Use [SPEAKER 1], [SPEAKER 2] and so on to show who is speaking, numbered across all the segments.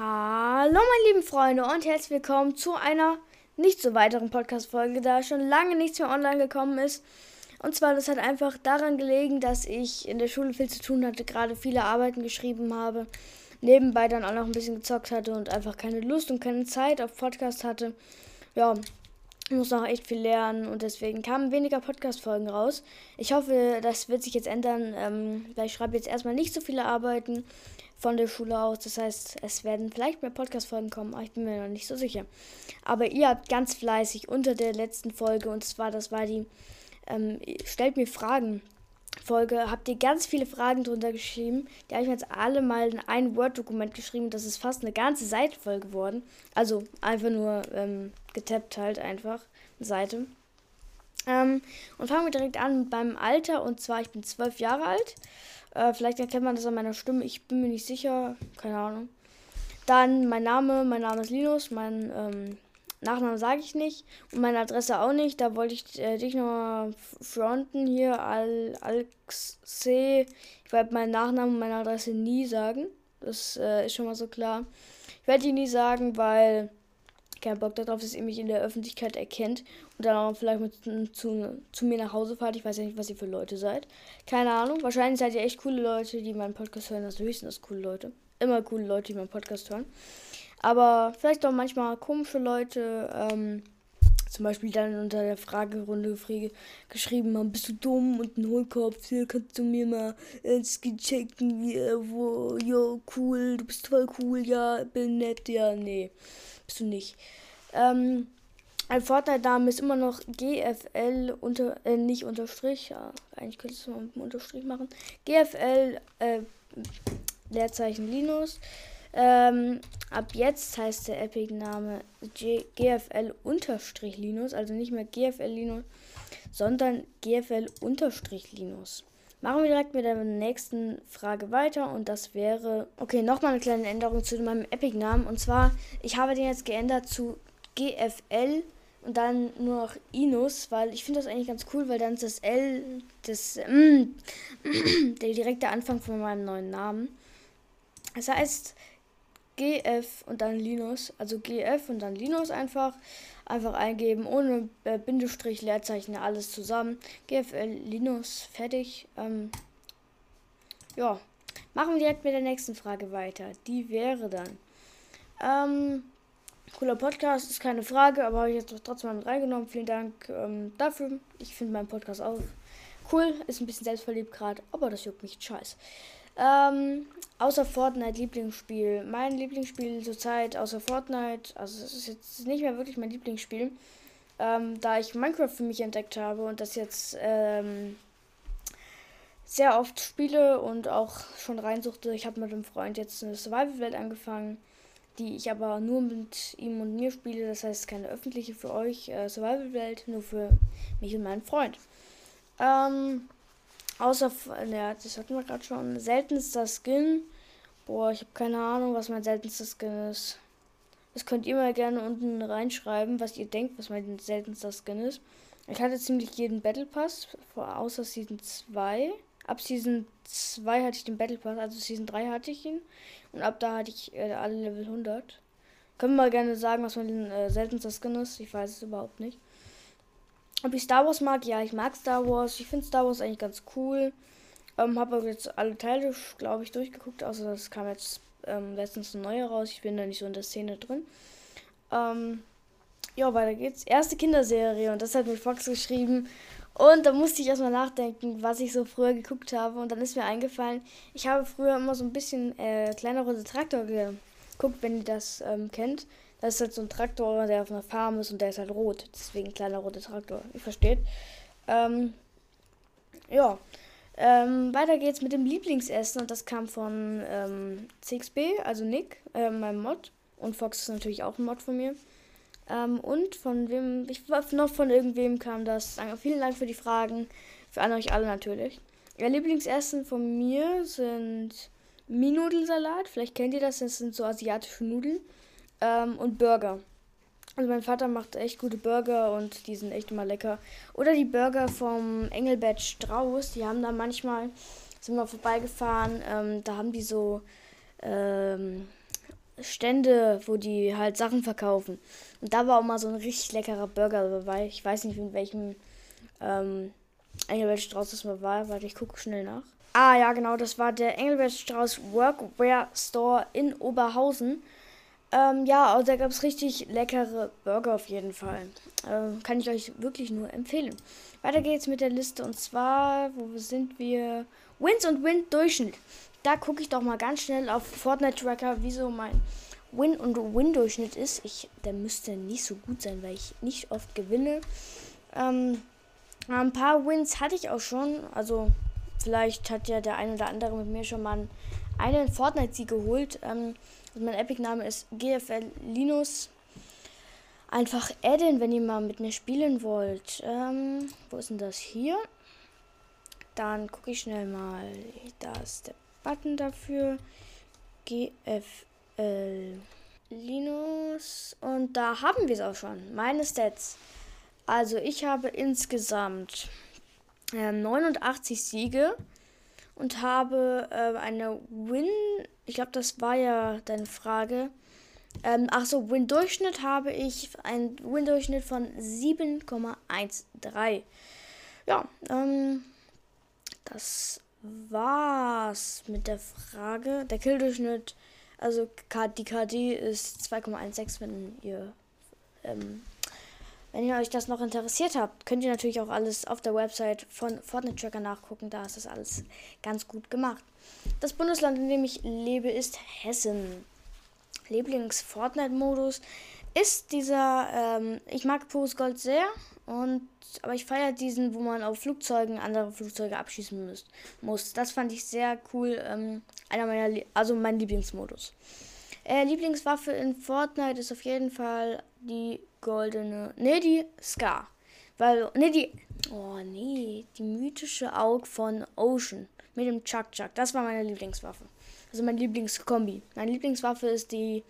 [SPEAKER 1] Hallo meine lieben Freunde und herzlich willkommen zu einer nicht so weiteren Podcast-Folge, da schon lange nichts mehr online gekommen ist. Und zwar, das hat einfach daran gelegen, dass ich in der Schule viel zu tun hatte, gerade viele Arbeiten geschrieben habe, nebenbei dann auch noch ein bisschen gezockt hatte und einfach keine Lust und keine Zeit auf Podcast hatte. Ja, ich muss noch echt viel lernen und deswegen kamen weniger Podcast-Folgen raus. Ich hoffe, das wird sich jetzt ändern, ähm, weil ich schreibe jetzt erstmal nicht so viele Arbeiten von der Schule aus. Das heißt, es werden vielleicht mehr Podcast-Folgen kommen, aber ich bin mir noch nicht so sicher. Aber ihr habt ganz fleißig unter der letzten Folge, und zwar, das war die, ähm, stellt mir Fragen. Folge habt ihr ganz viele Fragen drunter geschrieben. Die habe ich jetzt alle mal in ein Word-Dokument geschrieben. Das ist fast eine ganze Seite voll geworden. Also einfach nur ähm, getappt halt einfach Seite. Ähm, und fangen wir direkt an beim Alter. Und zwar, ich bin zwölf Jahre alt. Äh, vielleicht erkennt man das an meiner Stimme. Ich bin mir nicht sicher. Keine Ahnung. Dann mein Name. Mein Name ist Linus. Mein ähm, Nachname sage ich nicht. Und meine Adresse auch nicht. Da wollte ich äh, dich noch fronten hier. Al Alxe. Ich werde meinen Nachnamen und meine Adresse nie sagen. Das äh, ist schon mal so klar. Ich werde die nie sagen, weil keinen Bock darauf, dass ihr mich in der Öffentlichkeit erkennt und dann auch vielleicht mit zu, zu mir nach Hause fahrt. Ich weiß ja nicht, was ihr für Leute seid. Keine Ahnung. Wahrscheinlich seid ihr echt coole Leute, die meinen Podcast hören. Also höchstens coole Leute. Immer coole Leute, die meinen Podcast hören. Aber vielleicht auch manchmal komische Leute. Ähm, zum Beispiel dann unter der Fragerunde geschrieben haben, bist du dumm und ein Hohlkopf, hier kannst du mir mal ins checken, wie, wo, jo, cool, du bist voll cool, ja, bin nett, ja, nee bist du nicht. Ähm, ein Fortnite-Name ist immer noch GFL unter, äh, nicht unterstrich, ja, eigentlich könntest du mal mit dem Unterstrich machen. GFL, äh, Leerzeichen Linus. Ähm, ab jetzt heißt der Epic-Name GFL unterstrich Linus, also nicht mehr GFL Linus, sondern GFL unterstrich Linus. Machen wir direkt mit der nächsten Frage weiter und das wäre, okay, nochmal eine kleine Änderung zu meinem Epic-Namen und zwar, ich habe den jetzt geändert zu GFL und dann nur noch Inus, weil ich finde das eigentlich ganz cool, weil dann ist das L, das, mm, der direkte Anfang von meinem neuen Namen. Das heißt, GF und dann Linus, also GF und dann Linus einfach, einfach eingeben, ohne äh, Bindestrich, Leerzeichen, alles zusammen. GFL Linus, fertig. Ähm, ja, machen wir direkt mit der nächsten Frage weiter. Die wäre dann, ähm, cooler Podcast, ist keine Frage, aber habe ich jetzt trotzdem mal mit reingenommen. Vielen Dank ähm, dafür. Ich finde meinen Podcast auch cool, ist ein bisschen selbstverliebt gerade, aber das juckt mich scheiß. Ähm, außer Fortnite Lieblingsspiel. Mein Lieblingsspiel zurzeit außer Fortnite, also es ist jetzt nicht mehr wirklich mein Lieblingsspiel, ähm, da ich Minecraft für mich entdeckt habe und das jetzt ähm, sehr oft spiele und auch schon reinsuchte. Ich habe mit einem Freund jetzt eine Survival-Welt angefangen, die ich aber nur mit ihm und mir spiele. Das heißt keine öffentliche für euch äh, Survival-Welt, nur für mich und meinen Freund. Ähm, Außer, ja, das hatten wir gerade schon. Seltenster Skin. Boah, ich habe keine Ahnung, was mein seltenster Skin ist. Das könnt ihr mal gerne unten reinschreiben, was ihr denkt, was mein seltenster Skin ist. Ich hatte ziemlich jeden Battle Pass, außer Season 2. Ab Season 2 hatte ich den Battle Pass, also Season 3 hatte ich ihn. Und ab da hatte ich äh, alle Level 100. Können wir mal gerne sagen, was mein äh, seltenster Skin ist. Ich weiß es überhaupt nicht. Ob ich Star Wars mag? Ja, ich mag Star Wars. Ich finde Star Wars eigentlich ganz cool. Ähm, habe jetzt alle Teile, glaube ich, durchgeguckt. Außer das kam jetzt ähm, letztens ein neuer raus. Ich bin da nicht so in der Szene drin. Ähm, ja, weiter geht's. Erste Kinderserie und das hat mir Fox geschrieben. Und da musste ich erstmal nachdenken, was ich so früher geguckt habe. Und dann ist mir eingefallen, ich habe früher immer so ein bisschen äh, kleiner rote Traktor geguckt, wenn ihr das ähm, kennt. Das ist halt so ein Traktor, der auf einer Farm ist und der ist halt rot. Deswegen kleiner roter Traktor. Ihr versteht. Ähm, ja. Ähm, weiter geht's mit dem Lieblingsessen und das kam von ähm, CXB, also Nick, äh, meinem Mod. Und Fox ist natürlich auch ein Mod von mir. Ähm, und von wem, ich noch von irgendwem kam das. Vielen Dank für die Fragen. Für an euch alle natürlich. Ja, Lieblingsessen von mir sind Minudelsalat. Vielleicht kennt ihr das, das sind so asiatische Nudeln ähm, und Burger. Also mein Vater macht echt gute Burger und die sind echt immer lecker. Oder die Burger vom Engelbert Strauß, die haben da manchmal, sind wir vorbeigefahren, ähm, da haben die so ähm, Stände, wo die halt Sachen verkaufen. Und da war auch mal so ein richtig leckerer Burger dabei. Ich weiß nicht, in welchem ähm, Engelbert Strauß das mal war. Warte, ich gucke schnell nach. Ah ja, genau, das war der Engelbert Strauß Workwear Store in Oberhausen. Ähm, ja, also da gab es richtig leckere Burger auf jeden Fall. Ähm, kann ich euch wirklich nur empfehlen. Weiter geht's mit der Liste und zwar, wo sind wir? Wins und Win-Durchschnitt. Da gucke ich doch mal ganz schnell auf Fortnite-Tracker, wieso mein Win- und Win-Durchschnitt ist. Ich, der müsste nicht so gut sein, weil ich nicht oft gewinne. Ähm, ein paar Wins hatte ich auch schon. Also vielleicht hat ja der ein oder andere mit mir schon mal einen Fortnite-Sieg geholt. Ähm, also mein Epic-Name ist GFL Linus. Einfach adden, wenn ihr mal mit mir spielen wollt. Ähm, wo ist denn das hier? Dann gucke ich schnell mal. Da ist der Button dafür. GFL Linus. Und da haben wir es auch schon. Meine Stats. Also ich habe insgesamt äh, 89 Siege und habe äh, eine Win. Ich glaube, das war ja deine Frage. Ähm, ach so, Win-Durchschnitt habe ich einen Win-Durchschnitt von 7,13. Ja, ähm, das war's mit der Frage. Der Killdurchschnitt, also die KD ist 2,16, wenn ihr ähm, wenn ihr euch das noch interessiert habt, könnt ihr natürlich auch alles auf der Website von Fortnite Tracker nachgucken. Da ist das alles ganz gut gemacht. Das Bundesland, in dem ich lebe, ist Hessen. Lieblings-Fortnite-Modus ist dieser, ähm, ich mag Pures Gold sehr, und, aber ich feiere diesen, wo man auf Flugzeugen andere Flugzeuge abschießen müsst, muss. Das fand ich sehr cool. Ähm, einer meiner, also mein Lieblingsmodus. Äh, Lieblingswaffe in Fortnite ist auf jeden Fall die goldene. Ne, die Scar. Weil, ne, die. Oh, nee. Die mythische Aug von Ocean. Mit dem Chuck Chuck. Das war meine Lieblingswaffe. Also mein Lieblingskombi. Meine Lieblingswaffe ist die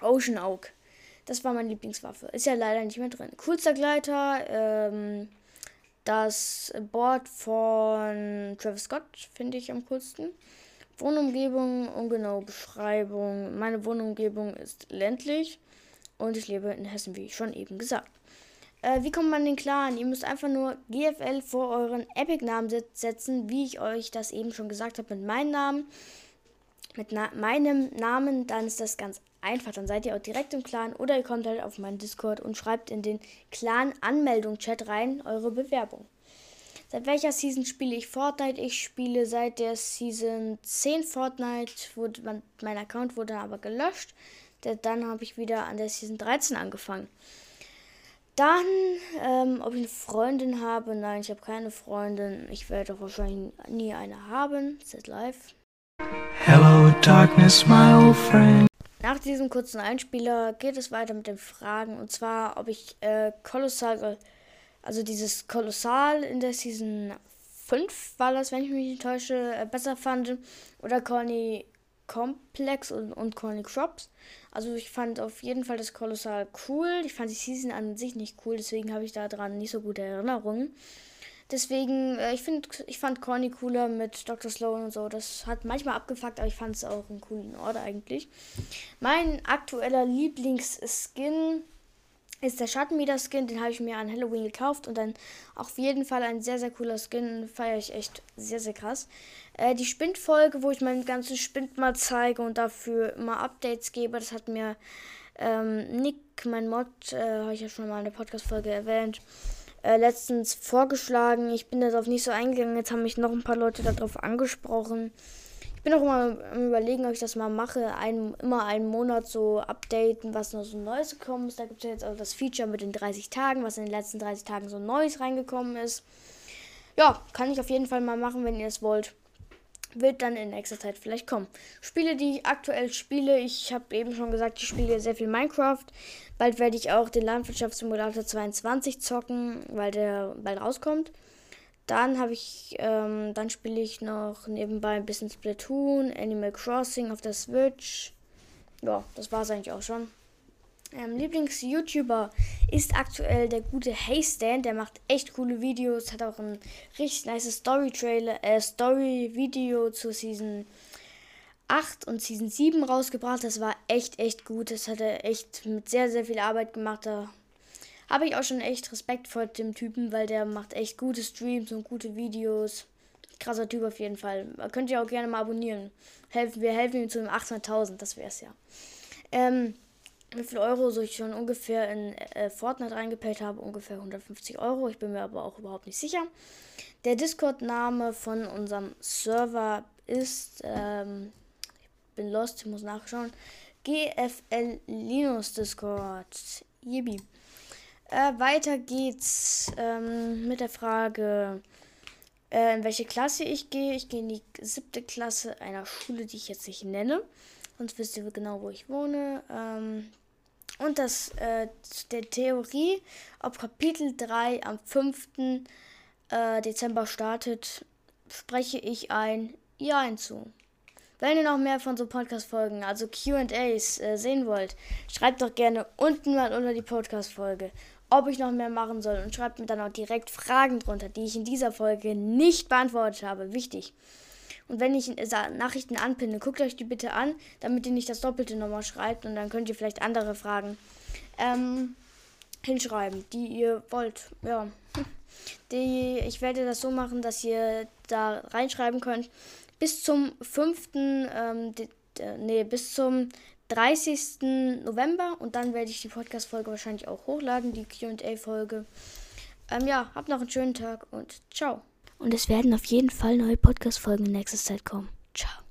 [SPEAKER 1] Ocean Aug. Das war meine Lieblingswaffe. Ist ja leider nicht mehr drin. Coolster Gleiter, ähm, das Board von Travis Scott finde ich am coolsten. Wohnumgebung, ungenaue Beschreibung. Meine Wohnumgebung ist ländlich und ich lebe in Hessen, wie schon eben gesagt. Äh, wie kommt man den Clan? Ihr müsst einfach nur GFL vor euren Epic-Namen setzen, wie ich euch das eben schon gesagt habe mit meinem Namen. Mit na meinem Namen, dann ist das ganz einfach. Dann seid ihr auch direkt im Clan oder ihr kommt halt auf meinen Discord und schreibt in den Clan-Anmeldung-Chat rein eure Bewerbung. Seit welcher Season spiele ich Fortnite? Ich spiele seit der Season 10 Fortnite. Wurde, mein Account wurde aber gelöscht. Dann habe ich wieder an der Season 13 angefangen. Dann, ähm, ob ich eine Freundin habe? Nein, ich habe keine Freundin. Ich werde wahrscheinlich nie eine haben. Set live. Hello, darkness, my old friend. Nach diesem kurzen Einspieler geht es weiter mit den Fragen. Und zwar, ob ich äh, Kolossal, also dieses Kolossal in der Season 5 war das, wenn ich mich nicht täusche, äh, besser fand. Oder Conny Complex und, und Corny Crops. Also ich fand auf jeden Fall das Kolossal cool. Ich fand die Season an sich nicht cool, deswegen habe ich daran nicht so gute Erinnerungen. Deswegen, äh, ich finde, ich fand Corny cooler mit Dr. Sloan und so. Das hat manchmal abgefuckt, aber ich fand es auch einen coolen Ort eigentlich. Mein aktueller Lieblingsskin ist der Schattenmeter-Skin. Den habe ich mir an Halloween gekauft und dann auf jeden Fall ein sehr, sehr cooler Skin. Feiere ich echt sehr, sehr krass. Äh, die Spindfolge, wo ich meinen ganzen Spind mal zeige und dafür immer Updates gebe, das hat mir ähm, Nick, mein Mod, äh, habe ich ja schon mal in der Podcast-Folge erwähnt, äh, letztens vorgeschlagen. Ich bin darauf nicht so eingegangen. Jetzt haben mich noch ein paar Leute darauf angesprochen. Ich bin auch immer am überlegen, ob ich das mal mache. Ein, immer einen Monat so updaten, was noch so Neues gekommen ist. Da gibt es ja jetzt auch das Feature mit den 30 Tagen, was in den letzten 30 Tagen so Neues reingekommen ist. Ja, kann ich auf jeden Fall mal machen, wenn ihr es wollt wird dann in nächster Zeit vielleicht kommen. Spiele, die ich aktuell spiele, ich habe eben schon gesagt, ich spiele sehr viel Minecraft. Bald werde ich auch den Landwirtschaftssimulator 22 zocken, weil der bald rauskommt. Dann habe ich, ähm, dann spiele ich noch nebenbei ein bisschen Splatoon, Animal Crossing auf der Switch. Ja, das war es eigentlich auch schon. Ähm, Lieblings-YouTuber ist aktuell der gute Haystan. Der macht echt coole Videos. Hat auch ein richtig nice Story-Trailer, äh, Story-Video zu Season 8 und Season 7 rausgebracht. Das war echt, echt gut. Das hat er echt mit sehr, sehr viel Arbeit gemacht. Da habe ich auch schon echt Respekt vor dem Typen, weil der macht echt gute Streams und gute Videos. Krasser Typ auf jeden Fall. Könnt ihr auch gerne mal abonnieren. Helfen, wir helfen ihm zu dem 800.000, das wäre es ja. Ähm, wie viel Euro so ich schon ungefähr in äh, Fortnite reingepayt habe? Ungefähr 150 Euro. Ich bin mir aber auch überhaupt nicht sicher. Der Discord-Name von unserem Server ist, ähm, ich bin lost, ich muss nachschauen. GFL Linus Discord. Yibi. Äh, weiter geht's ähm, mit der Frage, äh, in welche Klasse ich gehe. Ich gehe in die siebte Klasse einer Schule, die ich jetzt nicht nenne. Sonst wisst ihr genau, wo ich wohne. Ähm, und das äh, der Theorie, ob Kapitel 3 am 5. Äh, Dezember startet, spreche ich ein Ja hinzu. Wenn ihr noch mehr von so Podcast-Folgen, also QAs, äh, sehen wollt, schreibt doch gerne unten mal unter die Podcast-Folge, ob ich noch mehr machen soll und schreibt mir dann auch direkt Fragen drunter, die ich in dieser Folge nicht beantwortet habe. Wichtig. Und wenn ich Nachrichten anpinne, guckt euch die bitte an, damit ihr nicht das Doppelte nochmal schreibt und dann könnt ihr vielleicht andere Fragen ähm, hinschreiben, die ihr wollt. Ja. Die, ich werde das so machen, dass ihr da reinschreiben könnt. Bis zum 5. Ähm, nee, bis zum 30. November und dann werde ich die Podcast-Folge wahrscheinlich auch hochladen, die QA-Folge. Ähm, ja, habt noch einen schönen Tag und ciao. Und es werden auf jeden Fall neue Podcast-Folgen in nächster Zeit kommen. Ciao.